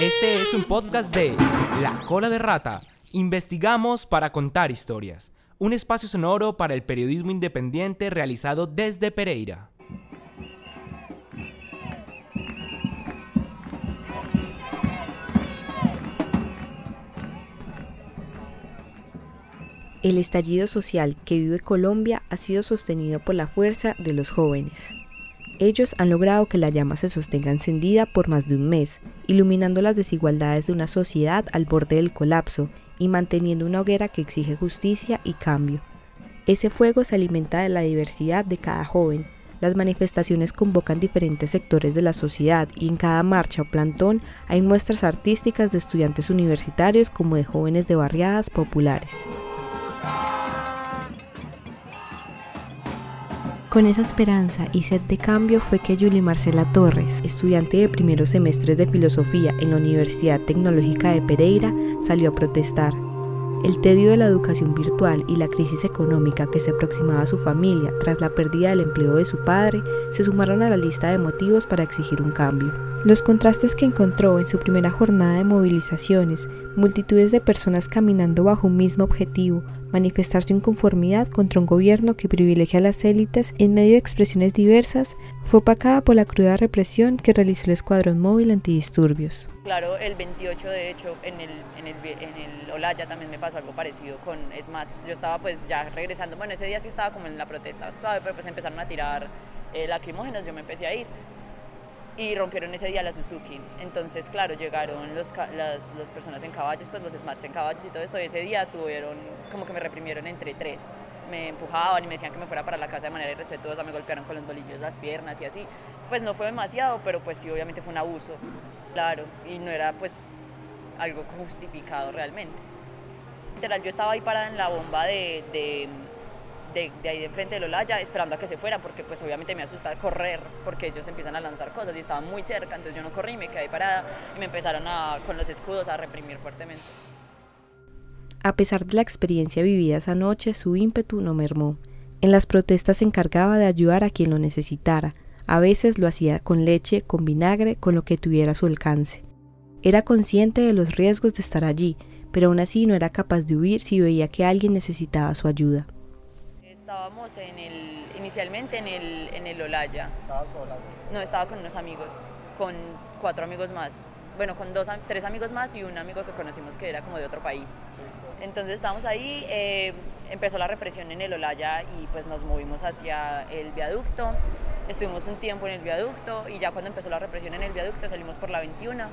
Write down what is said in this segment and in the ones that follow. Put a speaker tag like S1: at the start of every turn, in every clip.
S1: Este es un podcast de La Cola de Rata. Investigamos para contar historias. Un espacio sonoro para el periodismo independiente realizado desde Pereira.
S2: El estallido social que vive Colombia ha sido sostenido por la fuerza de los jóvenes. Ellos han logrado que la llama se sostenga encendida por más de un mes, iluminando las desigualdades de una sociedad al borde del colapso y manteniendo una hoguera que exige justicia y cambio. Ese fuego se alimenta de la diversidad de cada joven. Las manifestaciones convocan diferentes sectores de la sociedad y en cada marcha o plantón hay muestras artísticas de estudiantes universitarios como de jóvenes de barriadas populares. Con esa esperanza y sed de cambio fue que Julie Marcela Torres, estudiante de primeros semestres de filosofía en la Universidad Tecnológica de Pereira, salió a protestar. El tedio de la educación virtual y la crisis económica que se aproximaba a su familia tras la pérdida del empleo de su padre se sumaron a la lista de motivos para exigir un cambio. Los contrastes que encontró en su primera jornada de movilizaciones, multitudes de personas caminando bajo un mismo objetivo, manifestar su inconformidad contra un gobierno que privilegia a las élites en medio de expresiones diversas, fue opacada por la cruda represión que realizó el Escuadrón Móvil Antidisturbios.
S3: Claro, el 28 de hecho en el, en el, en el Olaya también me pasó algo parecido con SMATS. Yo estaba pues ya regresando, bueno ese día sí estaba como en la protesta suave, pero pues empezaron a tirar eh, lacrimógenos, yo me empecé a ir y rompieron ese día la Suzuki. Entonces, claro, llegaron los, las, las, personas en caballos, pues los SMATs en caballos y todo eso. Y ese día tuvieron, como que me reprimieron entre tres. Me empujaban y me decían que me fuera para la casa de manera irrespetuosa, me golpearon con los bolillos las piernas y así. Pues no fue demasiado, pero pues sí, obviamente fue un abuso, claro. Y no era pues algo justificado realmente. Literal, yo estaba ahí parada en la bomba de, de de, ahí de enfrente del Olaya esperando a que se fuera porque pues obviamente me asusta correr porque ellos empiezan a lanzar cosas y estaban muy cerca, entonces yo no corrí, me quedé parada y me empezaron a, con los escudos a reprimir fuertemente.
S2: A pesar de la experiencia vivida esa noche, su ímpetu no mermó. En las protestas se encargaba de ayudar a quien lo necesitara. A veces lo hacía con leche, con vinagre, con lo que tuviera a su alcance. Era consciente de los riesgos de estar allí, pero aún así no era capaz de huir si veía que alguien necesitaba su ayuda.
S3: Estábamos en el, inicialmente en el, en el Olaya.
S4: ¿Estaba sola?
S3: No, estaba con unos amigos, con cuatro amigos más. Bueno, con dos, tres amigos más y un amigo que conocimos que era como de otro país. Entonces estábamos ahí, eh, empezó la represión en el Olaya y pues nos movimos hacia el viaducto. Estuvimos un tiempo en el viaducto y ya cuando empezó la represión en el viaducto salimos por la 21,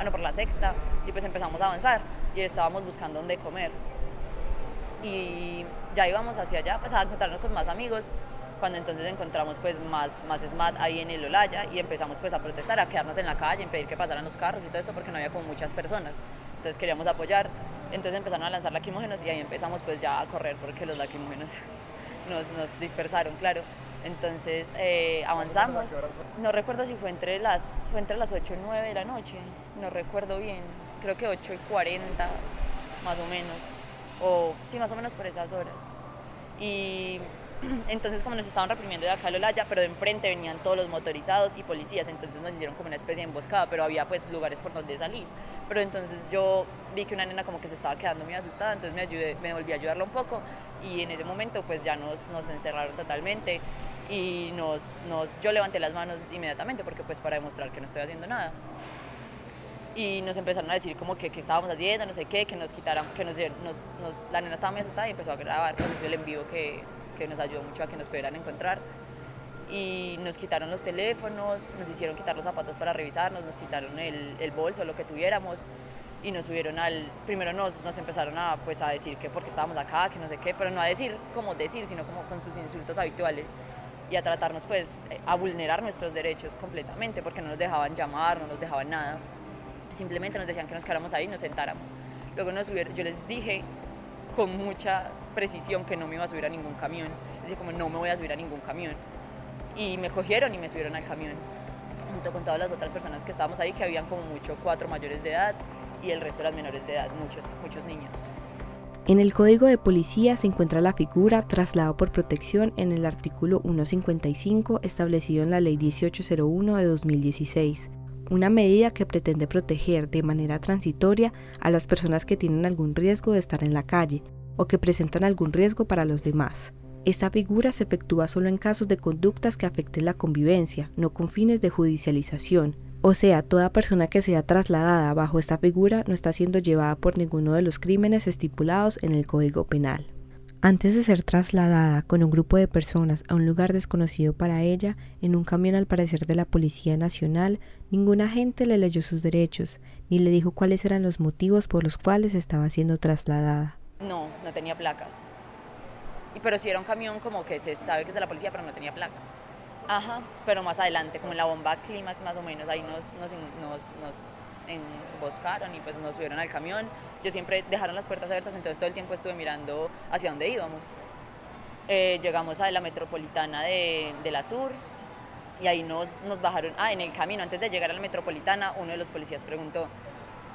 S3: ah no, por la sexta y pues empezamos a avanzar y estábamos buscando dónde comer y ya íbamos hacia allá pues a encontrarnos con más amigos cuando entonces encontramos pues más, más SMAT ahí en el Olaya y empezamos pues a protestar, a quedarnos en la calle, en pedir que pasaran los carros y todo eso porque no había como muchas personas. Entonces queríamos apoyar, entonces empezaron a lanzar lacrimógenos y ahí empezamos pues ya a correr porque los lacrimógenos nos, nos dispersaron, claro. Entonces eh, avanzamos. No recuerdo si fue entre, las, fue entre las 8 y 9 de la noche, no recuerdo bien, creo que 8 y 40 más o menos o sí, más o menos por esas horas. Y entonces como nos estaban reprimiendo de acá a Lolaya, pero de enfrente venían todos los motorizados y policías, entonces nos hicieron como una especie de emboscada, pero había pues lugares por donde salir. Pero entonces yo vi que una nena como que se estaba quedando muy asustada, entonces me, ayudé, me volví a ayudarla un poco y en ese momento pues ya nos, nos encerraron totalmente y nos, nos, yo levanté las manos inmediatamente porque pues para demostrar que no estoy haciendo nada y nos empezaron a decir como que, que estábamos haciendo, no sé qué, que nos quitaran, que nos, nos, la nena estaba muy asustada y empezó a grabar, pues eso el envío que, que nos ayudó mucho a que nos pudieran encontrar. Y nos quitaron los teléfonos, nos hicieron quitar los zapatos para revisarnos, nos quitaron el, el bolso, lo que tuviéramos y nos subieron al, primero nos, nos empezaron a, pues, a decir que porque estábamos acá, que no sé qué, pero no a decir como decir, sino como con sus insultos habituales y a tratarnos pues a vulnerar nuestros derechos completamente porque no nos dejaban llamar, no nos dejaban nada. Simplemente nos decían que nos quedáramos ahí y nos sentáramos. Luego nos subieron, yo les dije con mucha precisión que no me iba a subir a ningún camión. Decía como no me voy a subir a ningún camión. Y me cogieron y me subieron al camión, junto con todas las otras personas que estábamos ahí, que habían como mucho cuatro mayores de edad y el resto eran menores de edad, muchos, muchos niños.
S2: En el Código de Policía se encuentra la figura traslado por protección en el artículo 155 establecido en la Ley 1801 de 2016 una medida que pretende proteger de manera transitoria a las personas que tienen algún riesgo de estar en la calle o que presentan algún riesgo para los demás. Esta figura se efectúa solo en casos de conductas que afecten la convivencia, no con fines de judicialización. O sea, toda persona que sea trasladada bajo esta figura no está siendo llevada por ninguno de los crímenes estipulados en el Código Penal. Antes de ser trasladada con un grupo de personas a un lugar desconocido para ella, en un camión al parecer de la Policía Nacional, ningún agente le leyó sus derechos, ni le dijo cuáles eran los motivos por los cuales estaba siendo trasladada.
S3: No, no tenía placas. Pero sí era un camión como que se sabe que es de la policía, pero no tenía placas. Ajá, pero más adelante, como en la bomba clímax más o menos, ahí nos, nos, nos, nos emboscaron y pues nos subieron al camión. Yo siempre dejaron las puertas abiertas, entonces todo el tiempo estuve mirando hacia dónde íbamos. Eh, llegamos a la metropolitana de, de, la Sur y ahí nos, nos bajaron. Ah, en el camino, antes de llegar a la metropolitana, uno de los policías preguntó,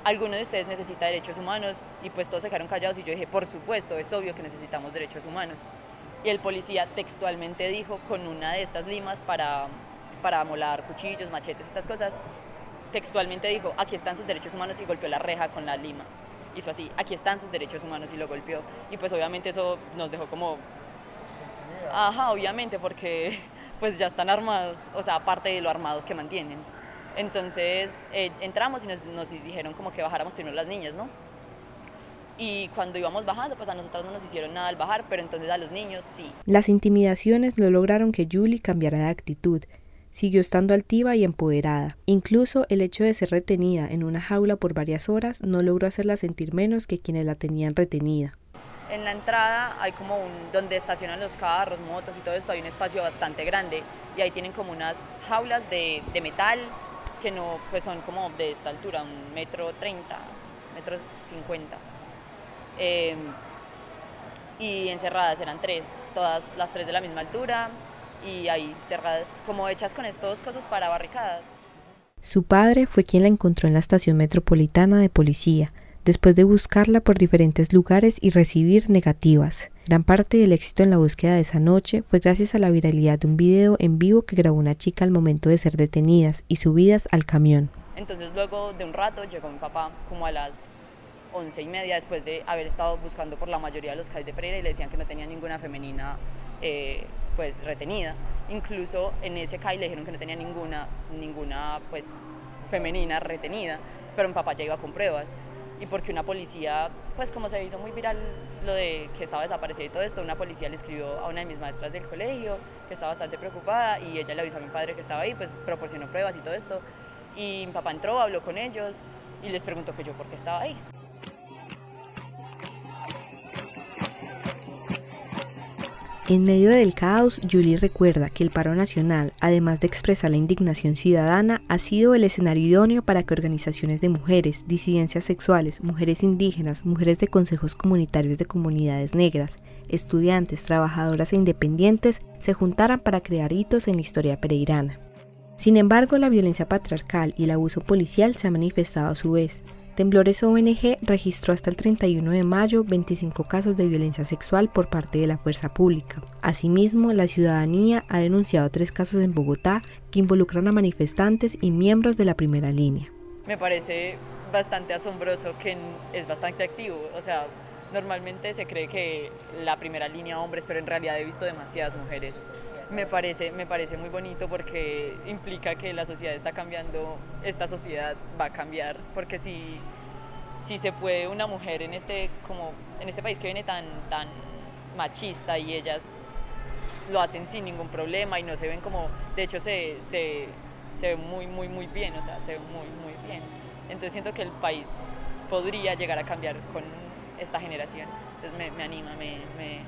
S3: ¿alguno de ustedes necesita derechos humanos? Y pues todos se quedaron callados y yo dije, por supuesto, es obvio que necesitamos derechos humanos. Y el policía textualmente dijo con una de estas limas para, para molar cuchillos, machetes, estas cosas, textualmente dijo, aquí están sus derechos humanos y golpeó la reja con la lima. Hizo así, aquí están sus derechos humanos y lo golpeó. Y pues obviamente eso nos dejó como, ajá, obviamente, porque pues ya están armados, o sea, aparte de lo armados que mantienen. Entonces eh, entramos y nos, nos, dijeron como que bajáramos primero las niñas, ¿no? Y cuando íbamos bajando, pues a nosotros no nos hicieron nada al bajar, pero entonces a los niños sí.
S2: Las intimidaciones no lograron que Julie cambiara de actitud siguió estando altiva y empoderada. Incluso el hecho de ser retenida en una jaula por varias horas no logró hacerla sentir menos que quienes la tenían retenida.
S3: En la entrada hay como un, donde estacionan los carros, motos y todo esto, hay un espacio bastante grande y ahí tienen como unas jaulas de, de metal que no, pues son como de esta altura, un metro treinta, metro cincuenta. Eh, y encerradas eran tres, todas las tres de la misma altura, y ahí cerradas, como hechas con estos cosas para barricadas.
S2: Su padre fue quien la encontró en la estación metropolitana de policía, después de buscarla por diferentes lugares y recibir negativas. Gran parte del éxito en la búsqueda de esa noche fue gracias a la viralidad de un video en vivo que grabó una chica al momento de ser detenidas y subidas al camión.
S3: Entonces luego de un rato llegó mi papá como a las once y media después de haber estado buscando por la mayoría de los calles de Pereira y le decían que no tenía ninguna femenina eh, pues retenida. Incluso en ese CAI le dijeron que no tenía ninguna, ninguna pues femenina retenida, pero mi papá ya iba con pruebas. Y porque una policía, pues como se hizo muy viral lo de que estaba desaparecida y todo esto, una policía le escribió a una de mis maestras del colegio que estaba bastante preocupada y ella le avisó a mi padre que estaba ahí, pues proporcionó pruebas y todo esto. Y mi papá entró, habló con ellos y les preguntó que yo por qué estaba ahí.
S2: En medio del caos, Julie recuerda que el paro nacional, además de expresar la indignación ciudadana, ha sido el escenario idóneo para que organizaciones de mujeres, disidencias sexuales, mujeres indígenas, mujeres de consejos comunitarios de comunidades negras, estudiantes, trabajadoras e independientes se juntaran para crear hitos en la historia pereirana. Sin embargo, la violencia patriarcal y el abuso policial se han manifestado a su vez, Temblores ONG registró hasta el 31 de mayo 25 casos de violencia sexual por parte de la fuerza pública. Asimismo, la ciudadanía ha denunciado tres casos en Bogotá que involucran a manifestantes y miembros de la primera línea.
S3: Me parece bastante asombroso que es bastante activo, o sea, normalmente se cree que la primera línea hombres, pero en realidad he visto demasiadas mujeres. Me parece, me parece muy bonito porque implica que la sociedad está cambiando, esta sociedad va a cambiar, porque si, si se puede una mujer en este, como, en este país que viene tan, tan machista y ellas lo hacen sin ningún problema y no se ven como, de hecho se, se, se ve muy, muy, muy bien, o sea, se ve muy, muy bien. Entonces siento que el país podría llegar a cambiar con esta generación. Entonces me, anima, me,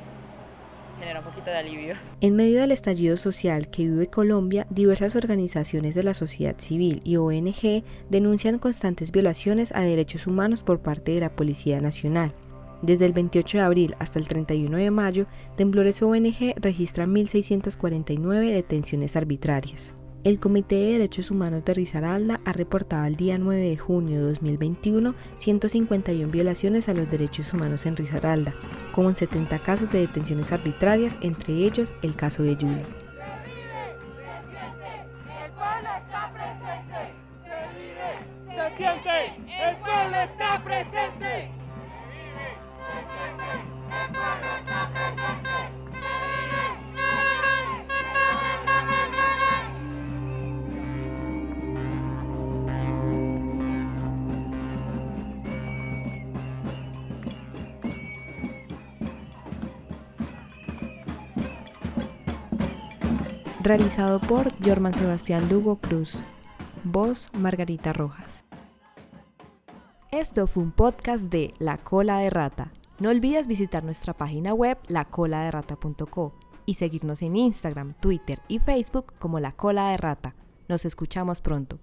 S3: genera un poquito de alivio.
S2: En medio del estallido social que vive Colombia, diversas organizaciones de la sociedad civil y ONG denuncian constantes violaciones a derechos humanos por parte de la Policía Nacional. Desde el 28 de abril hasta el 31 de mayo, Temblores ONG registra 1.649 detenciones arbitrarias. El Comité de Derechos Humanos de Risaralda ha reportado el día 9 de junio de 2021 151 violaciones a los derechos humanos en Risaralda, con 70 casos de detenciones arbitrarias, entre ellos el caso de Julie.
S4: El pueblo está presente.
S2: Realizado por Jorman Sebastián Lugo Cruz. Voz Margarita Rojas. Esto fue un podcast de La Cola de Rata. No olvides visitar nuestra página web lacoladerrata.co y seguirnos en Instagram, Twitter y Facebook como La Cola de Rata. Nos escuchamos pronto.